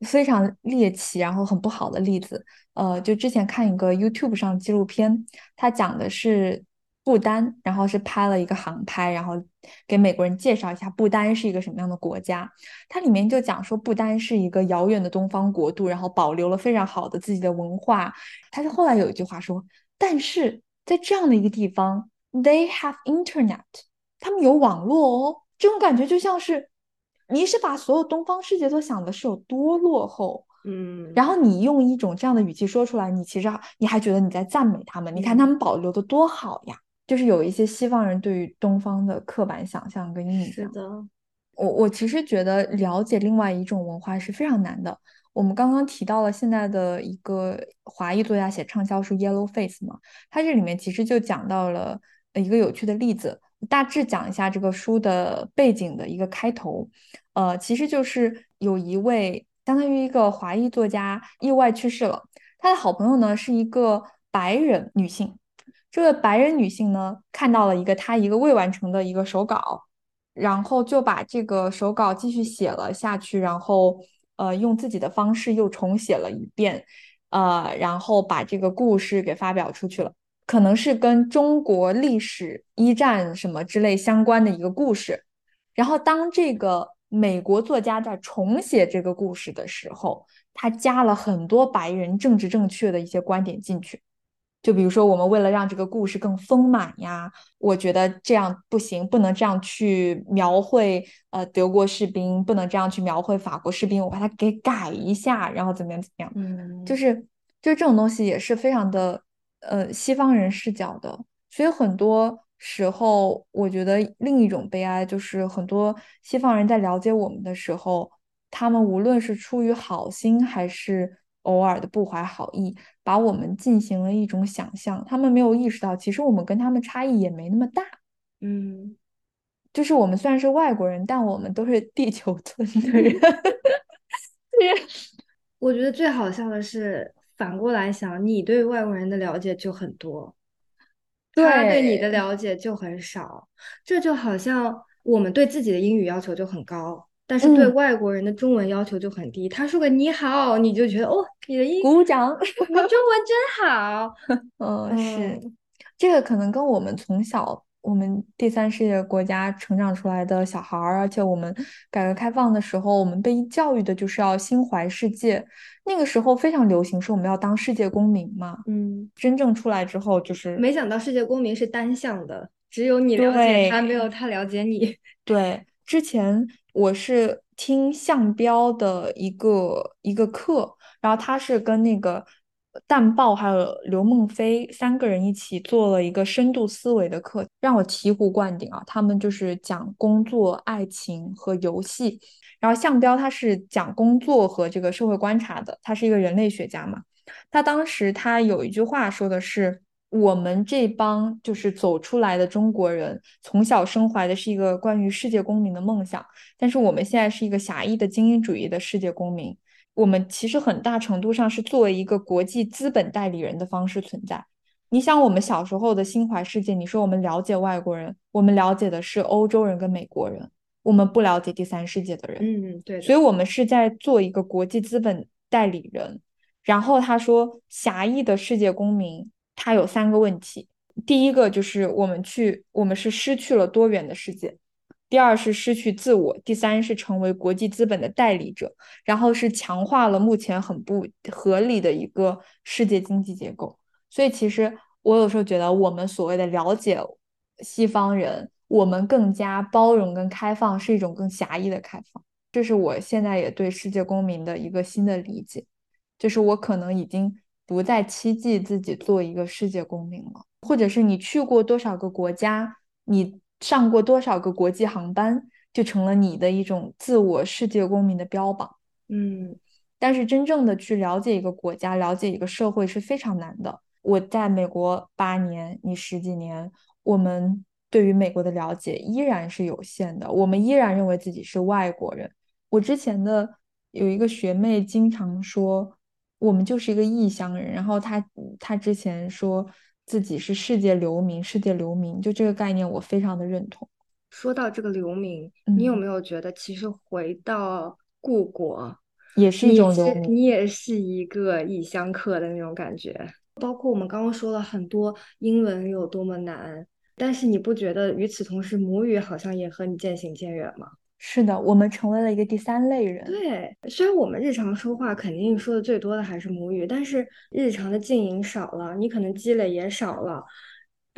非常猎奇然后很不好的例子，呃，就之前看一个 YouTube 上纪录片，它讲的是。不丹，然后是拍了一个航拍，然后给美国人介绍一下不丹是一个什么样的国家。它里面就讲说，不丹是一个遥远的东方国度，然后保留了非常好的自己的文化。他是后来有一句话说，但是在这样的一个地方，they have internet，他们有网络哦。这种感觉就像是你是把所有东方世界都想的是有多落后，嗯，然后你用一种这样的语气说出来，你其实你还觉得你在赞美他们，你看他们保留的多好呀。就是有一些西方人对于东方的刻板想象跟印象。是的，我我其实觉得了解另外一种文化是非常难的。我们刚刚提到了现在的一个华裔作家写畅销书《Yellow Face》嘛，他这里面其实就讲到了一个有趣的例子，大致讲一下这个书的背景的一个开头。呃，其实就是有一位相当于一个华裔作家意外去世了，他的好朋友呢是一个白人女性，这个白人女性呢看到了一个她一个未完成的一个手稿。然后就把这个手稿继续写了下去，然后呃用自己的方式又重写了一遍，呃，然后把这个故事给发表出去了，可能是跟中国历史一战什么之类相关的一个故事。然后当这个美国作家在重写这个故事的时候，他加了很多白人政治正确的一些观点进去。就比如说，我们为了让这个故事更丰满呀，我觉得这样不行，不能这样去描绘呃德国士兵，不能这样去描绘法国士兵，我把它给改一下，然后怎么样怎么样，嗯，就是就这种东西也是非常的呃西方人视角的，所以很多时候我觉得另一种悲哀就是很多西方人在了解我们的时候，他们无论是出于好心还是。偶尔的不怀好意，把我们进行了一种想象，他们没有意识到，其实我们跟他们差异也没那么大。嗯，就是我们虽然是外国人，但我们都是地球村的 人。我觉得最好笑的是，反过来想，你对外国人的了解就很多，他对你的了解就很少。这就好像我们对自己的英语要求就很高。但是对外国人的中文要求就很低，他说个你好，你就觉得哦，你的英鼓掌，你中文真好。嗯，是，这个可能跟我们从小我们第三世界国家成长出来的小孩儿，而且我们改革开放的时候，我们被教育的就是要心怀世界，那个时候非常流行，说我们要当世界公民嘛。嗯，真正出来之后，就是没想到世界公民是单向的，只有你了解他，没有他了解你。对，之前。我是听向彪的一个一个课，然后他是跟那个淡豹还有刘梦飞三个人一起做了一个深度思维的课，让我醍醐灌顶啊！他们就是讲工作、爱情和游戏，然后向彪他是讲工作和这个社会观察的，他是一个人类学家嘛。他当时他有一句话说的是。我们这帮就是走出来的中国人，从小生怀的是一个关于世界公民的梦想，但是我们现在是一个狭义的精英主义的世界公民。我们其实很大程度上是作为一个国际资本代理人的方式存在。你想，我们小时候的心怀世界，你说我们了解外国人，我们了解的是欧洲人跟美国人，我们不了解第三世界的人。嗯，对。所以，我们是在做一个国际资本代理人。然后他说，狭义的世界公民。它有三个问题，第一个就是我们去，我们是失去了多元的世界；第二是失去自我；第三是成为国际资本的代理者，然后是强化了目前很不合理的一个世界经济结构。所以，其实我有时候觉得，我们所谓的了解西方人，我们更加包容跟开放，是一种更狭义的开放。这是我现在也对世界公民的一个新的理解，就是我可能已经。不再期冀自己做一个世界公民了，或者是你去过多少个国家，你上过多少个国际航班，就成了你的一种自我世界公民的标榜。嗯，但是真正的去了解一个国家、了解一个社会是非常难的。我在美国八年，你十几年，我们对于美国的了解依然是有限的，我们依然认为自己是外国人。我之前的有一个学妹经常说。我们就是一个异乡人，然后他他之前说自己是世界流民，世界流民就这个概念我非常的认同。说到这个流民，你有没有觉得其实回到故国也是一种流民？你也是一个异乡客的那种感觉。包括我们刚刚说了很多英文有多么难，但是你不觉得与此同时母语好像也和你渐行渐远吗？是的，我们成为了一个第三类人。对，虽然我们日常说话肯定说的最多的还是母语，但是日常的经营少了，你可能积累也少了，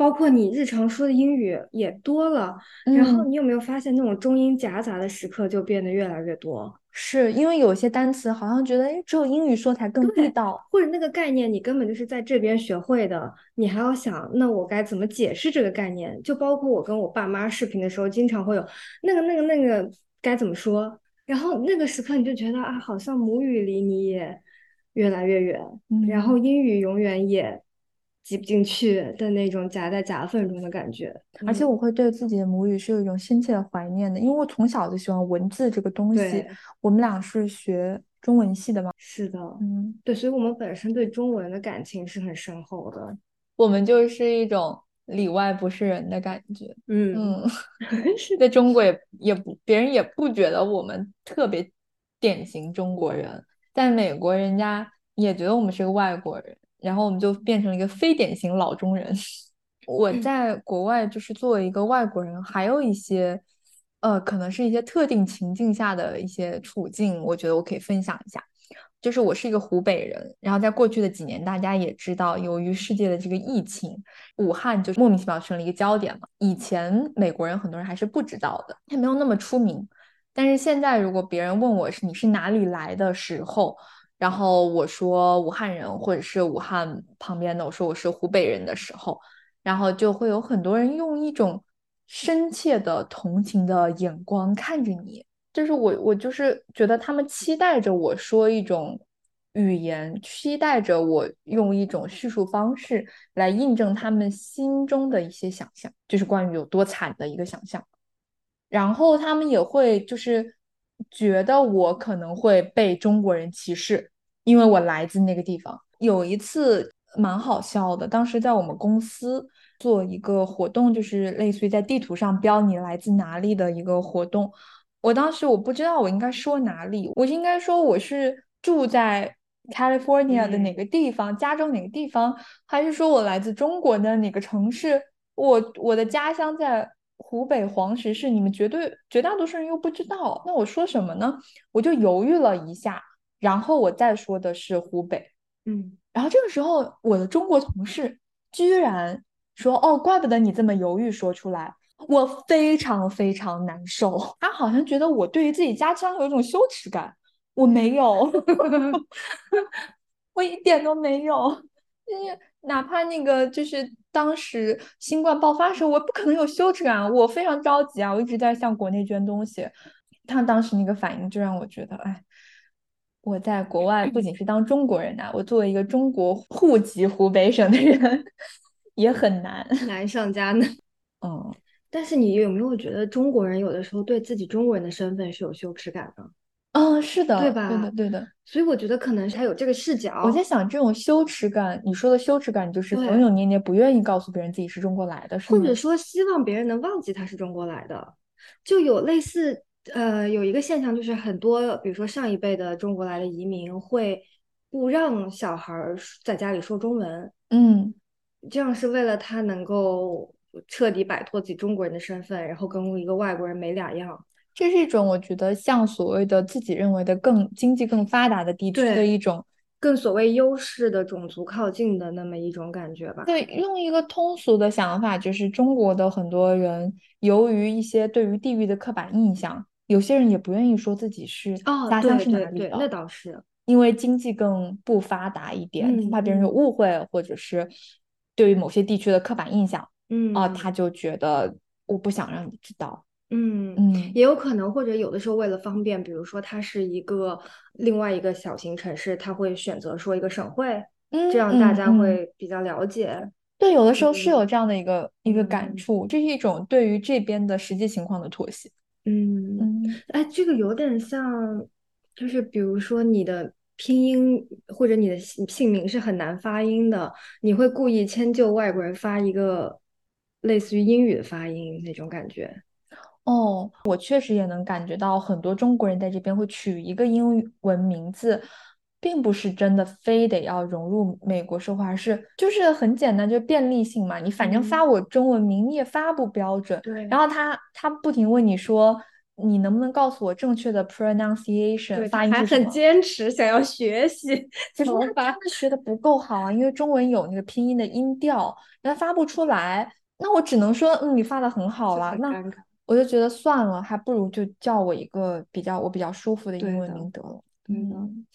包括你日常说的英语也多了。然后你有没有发现，那种中英夹杂的时刻就变得越来越多？是因为有些单词好像觉得，哎，只有英语说才更地道，或者那个概念你根本就是在这边学会的，你还要想，那我该怎么解释这个概念？就包括我跟我爸妈视频的时候，经常会有那个、那个、那个该怎么说。然后那个时刻你就觉得啊，好像母语离你也越来越远，然后英语永远也挤不进去的那种夹在夹缝中的感觉。而且我会对自己的母语是有一种深切的怀念的，因为我从小就喜欢文字这个东西。我们俩是学中文系的嘛？是的，嗯，对，所以我们本身对中文的感情是很深厚的。我们就是一种里外不是人的感觉。嗯嗯，在中国也也不，别人也不觉得我们特别典型中国人，在美国人家也觉得我们是个外国人，然后我们就变成了一个非典型老中人。我在国外就是作为一个外国人，还有一些呃，可能是一些特定情境下的一些处境，我觉得我可以分享一下。就是我是一个湖北人，然后在过去的几年，大家也知道，由于世界的这个疫情，武汉就莫名其妙成了一个焦点嘛。以前美国人很多人还是不知道的，他没有那么出名。但是现在，如果别人问我是你是哪里来的时候，然后我说武汉人，或者是武汉旁边的，我说我是湖北人的时候，然后就会有很多人用一种深切的同情的眼光看着你。就是我，我就是觉得他们期待着我说一种语言，期待着我用一种叙述方式来印证他们心中的一些想象，就是关于有多惨的一个想象。然后他们也会就是觉得我可能会被中国人歧视，因为我来自那个地方。有一次蛮好笑的，当时在我们公司做一个活动，就是类似于在地图上标你来自哪里的一个活动。我当时我不知道我应该说哪里，我应该说我是住在 California 的哪个地方，加州哪个地方，还是说我来自中国的哪个城市？我我的家乡在湖北黄石市，你们绝对绝大多数人又不知道，那我说什么呢？我就犹豫了一下，然后我再说的是湖北，嗯，然后这个时候我的中国同事居然说：“哦，怪不得你这么犹豫说出来。”我非常非常难受，他好像觉得我对于自己家乡有一种羞耻感，我没有，我一点都没有，就是哪怕那个就是当时新冠爆发的时候，我不可能有羞耻感，我非常着急啊，我一直在向国内捐东西，他当时那个反应就让我觉得，哎，我在国外不仅是当中国人呐，我作为一个中国户籍湖北省的人也很难，难上加难，嗯。但是你有没有觉得中国人有的时候对自己中国人的身份是有羞耻感的？嗯，是的，对吧？对的，对的。所以我觉得可能是他有这个视角。我在想，这种羞耻感，你说的羞耻感，就是扭扭捏捏，不愿意告诉别人自己是中国来的？或者说希望别人能忘记他是中国来的，就有类似呃，有一个现象，就是很多，比如说上一辈的中国来的移民会不让小孩在家里说中文，嗯，这样是为了他能够。彻底摆脱自己中国人的身份，然后跟一个外国人没两样。这是一种我觉得像所谓的自己认为的更经济更发达的地区的一种更所谓优势的种族靠近的那么一种感觉吧。对，用一个通俗的想法，就是中国的很多人由于一些对于地域的刻板印象，有些人也不愿意说自己是家乡是哪里的。那倒是因为经济更不发达一点，怕别人有误会，或者是对于某些地区的刻板印象。嗯啊，他就觉得我不想让你知道，嗯嗯，也有可能，或者有的时候为了方便，比如说他是一个另外一个小型城市，他会选择说一个省会，嗯这样大家会比较了解。对，有的时候是有这样的一个一个感触，这是一种对于这边的实际情况的妥协。嗯嗯，哎，这个有点像，就是比如说你的。拼音或者你的姓名是很难发音的，你会故意迁就外国人发一个类似于英语的发音那种感觉。哦，我确实也能感觉到很多中国人在这边会取一个英文名字，并不是真的非得要融入美国社会，而是就是很简单，就是便利性嘛。你反正发我中文名，你也发不标准。对。然后他他不停问你说。你能不能告诉我正确的 pronunciation 发音？还很坚持想要学习，其实他学的不够好啊，因为中文有那个拼音的音调，他发不出来。那我只能说，嗯，你发的很好了。那我就觉得算了，还不如就叫我一个比较我比较舒服的英文名得了。嗯。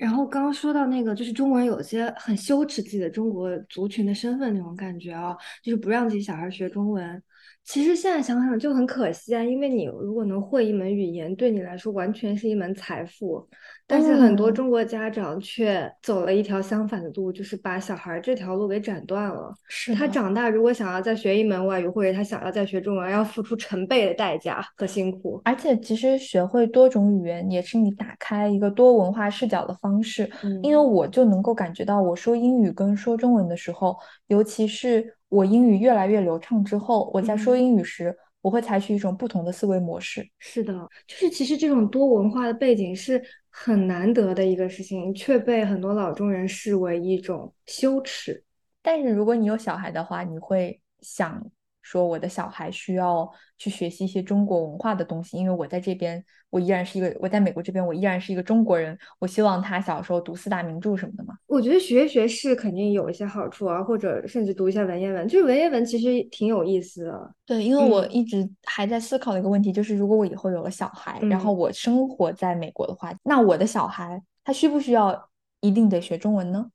然后刚刚说到那个，就是中国人有些很羞耻自己的中国族群的身份那种感觉啊，就是不让自己小孩学中文。其实现在想想就很可惜啊，因为你如果能会一门语言，对你来说完全是一门财富。但是很多中国家长却走了一条相反的路，就是把小孩这条路给斩断了。是他长大如果想要再学一门外语，或者他想要再学中文，要付出成倍的代价和辛苦。而且，其实学会多种语言也是你打开一个多文化视角的方式。嗯，因为我就能够感觉到，我说英语跟说中文的时候，尤其是我英语越来越流畅之后，我在说英语时，我会采取一种不同的思维模式。是的，就是其实这种多文化的背景是。很难得的一个事情，却被很多老中人视为一种羞耻。但是如果你有小孩的话，你会想说，我的小孩需要去学习一些中国文化的东西，因为我在这边，我依然是一个我在美国这边，我依然是一个中国人。我希望他小时候读四大名著什么的嘛。我觉得学学是肯定有一些好处啊，或者甚至读一下文言文，就是文言文其实挺有意思的。对，因为我一直还在思考的一个问题就是，如果我以后有了小孩，然后我生活在美国的话，那我的小孩他需不需要一定得学中文呢？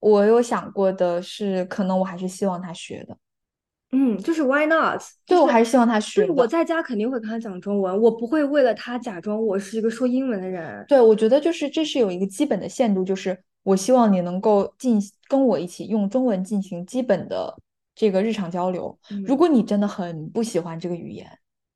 我有想过的是，可能我还是希望他学的。嗯，就是 Why not？对我还是希望他学。我在家肯定会跟他讲中文，我不会为了他假装我是一个说英文的人。对，我觉得就是这是有一个基本的限度，就是我希望你能够进跟我一起用中文进行基本的这个日常交流。如果你真的很不喜欢这个语言，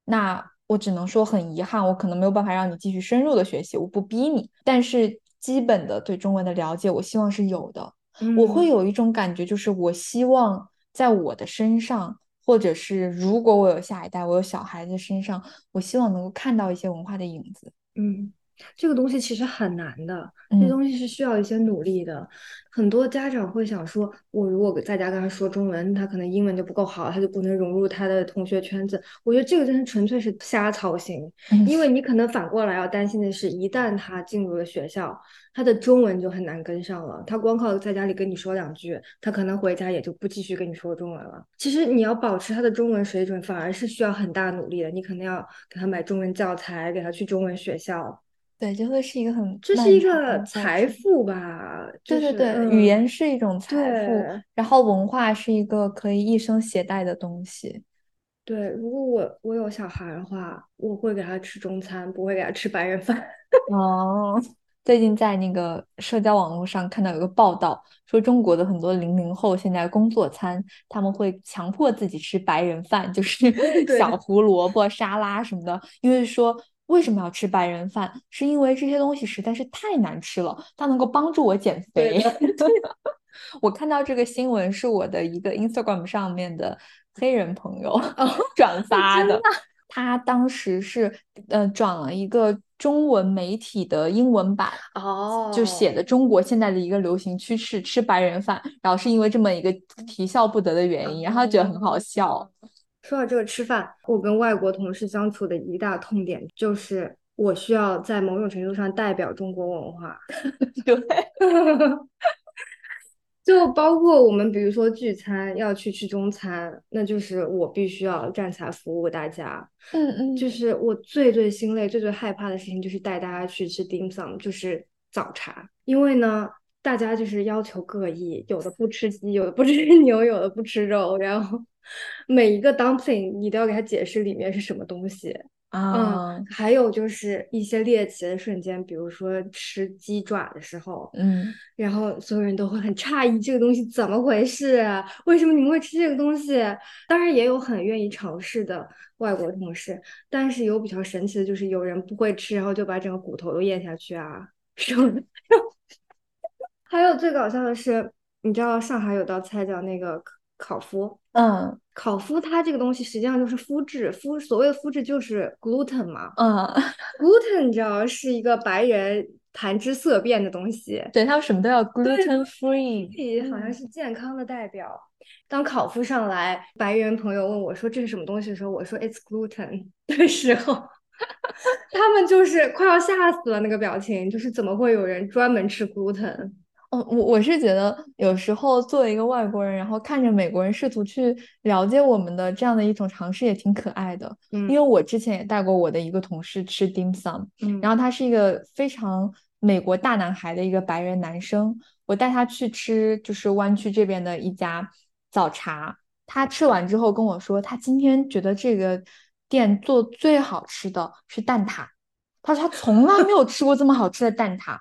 那我只能说很遗憾，我可能没有办法让你继续深入的学习。我不逼你，但是基本的对中文的了解，我希望是有的。我会有一种感觉，就是我希望。在我的身上，或者是如果我有下一代，我有小孩子身上，我希望能够看到一些文化的影子。嗯。这个东西其实很难的，这东西是需要一些努力的。很多家长会想说，我如果在家跟他说中文，他可能英文就不够好，他就不能融入他的同学圈子。我觉得这个真是纯粹是瞎操心，因为你可能反过来要担心的是，一旦他进入了学校，他的中文就很难跟上了。他光靠在家里跟你说两句，他可能回家也就不继续跟你说中文了。其实你要保持他的中文水准，反而是需要很大努力的。你可能要给他买中文教材，给他去中文学校。对，就会是一个很，这是一个财富吧？对对对，语言是一种财富，然后文化是一个可以一生携带的东西。对，如果我我有小孩的话，我会给他吃中餐，不会给他吃白人饭。哦，最近在那个社交网络上看到有个报道，说中国的很多零零后现在工作餐，他们会强迫自己吃白人饭，就是 小胡萝卜沙拉什么的，因为说。为什么要吃白人饭？是因为这些东西实在是太难吃了，它能够帮助我减肥。我看到这个新闻是我的一个 Instagram 上面的黑人朋友 转发的，他当时是呃转了一个中文媒体的英文版，哦，就写的中国现在的一个流行趋势吃白人饭，然后是因为这么一个啼笑不得的原因，然后觉得很好笑。说到这个吃饭，我跟外国同事相处的一大痛点就是，我需要在某种程度上代表中国文化。对，就包括我们，比如说聚餐要去吃中餐，那就是我必须要站起来服务大家。嗯嗯，就是我最最心累、最最害怕的事情，就是带大家去吃 dim sum，就是早茶。因为呢，大家就是要求各异，有的不吃鸡，有的不吃 牛，有的不吃肉，然后。每一个 dumpling 你都要给他解释里面是什么东西啊，还有就是一些猎奇的瞬间，比如说吃鸡爪的时候，嗯，然后所有人都会很诧异，这个东西怎么回事？为什么你们会吃这个东西？当然也有很愿意尝试的外国同事，但是有比较神奇的就是有人不会吃，然后就把整个骨头都咽下去啊，是还有最搞笑的是，你知道上海有道菜叫那个。烤麸，嗯，烤麸它这个东西实际上就是麸质，麸所谓的麸质就是 gluten 嘛，嗯，gluten 你知道是一个白人谈之色变的东西，对他们什么都要 gluten free，好像是健康的代表。当烤麸上来，白人朋友问我说这是什么东西的时候，我说 it's gluten 的时候，他们就是快要吓死了，那个表情就是怎么会有人专门吃 gluten？嗯，我我是觉得有时候作为一个外国人，然后看着美国人试图去了解我们的这样的一种尝试也挺可爱的。嗯，因为我之前也带过我的一个同事吃 dim sum，嗯，然后他是一个非常美国大男孩的一个白人男生，我带他去吃就是湾区这边的一家早茶。他吃完之后跟我说，他今天觉得这个店做最好吃的是蛋挞。他说他从来没有吃过这么好吃的蛋挞，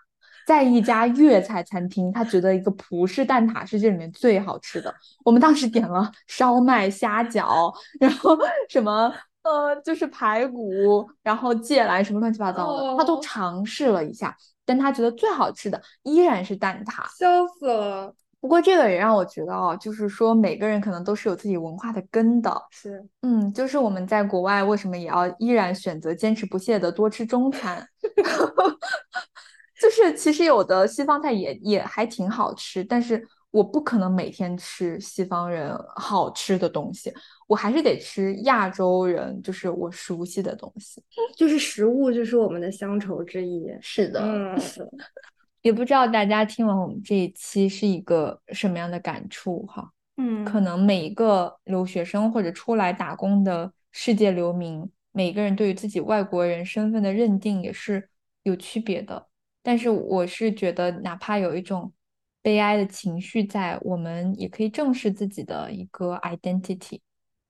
在一家粤菜餐厅，他觉得一个葡式蛋挞是这里面最好吃的。我们当时点了烧麦、虾饺，然后什么呃，就是排骨，然后芥蓝什么乱七八糟的，他都尝试了一下，但他觉得最好吃的依然是蛋挞，笑死了。不过这个也让我觉得哦，就是说每个人可能都是有自己文化的根的。是，嗯，就是我们在国外为什么也要依然选择坚持不懈的多吃中餐？就是其实有的西方菜也也还挺好吃，但是我不可能每天吃西方人好吃的东西，我还是得吃亚洲人就是我熟悉的东西。就是食物就是我们的乡愁之一。是的，嗯。也不知道大家听完我们这一期是一个什么样的感触哈，嗯，可能每一个留学生或者出来打工的世界流民，每个人对于自己外国人身份的认定也是有区别的。但是我是觉得，哪怕有一种悲哀的情绪在，我们也可以正视自己的一个 identity，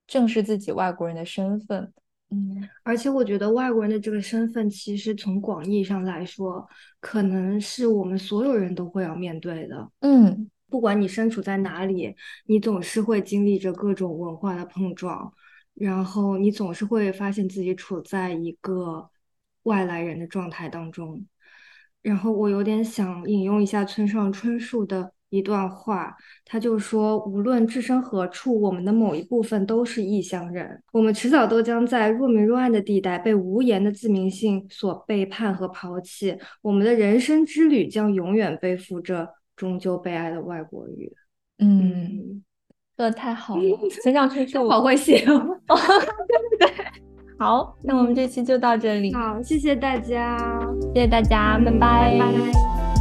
正视自己外国人的身份。嗯，而且我觉得外国人的这个身份，其实从广义上来说，可能是我们所有人都会要面对的。嗯，不管你身处在哪里，你总是会经历着各种文化的碰撞，然后你总是会发现自己处在一个外来人的状态当中。然后我有点想引用一下村上春树的。一段话，他就说：“无论置身何处，我们的某一部分都是异乡人。我们迟早都将在若明若暗的地带被无言的自明性所背叛和抛弃。我们的人生之旅将永远背负着终究悲哀的外国语。”嗯，说的太好了，村上春树好会写哦。对，好，那我们这期就到这里。好，谢谢大家，谢谢大家，拜拜。拜拜。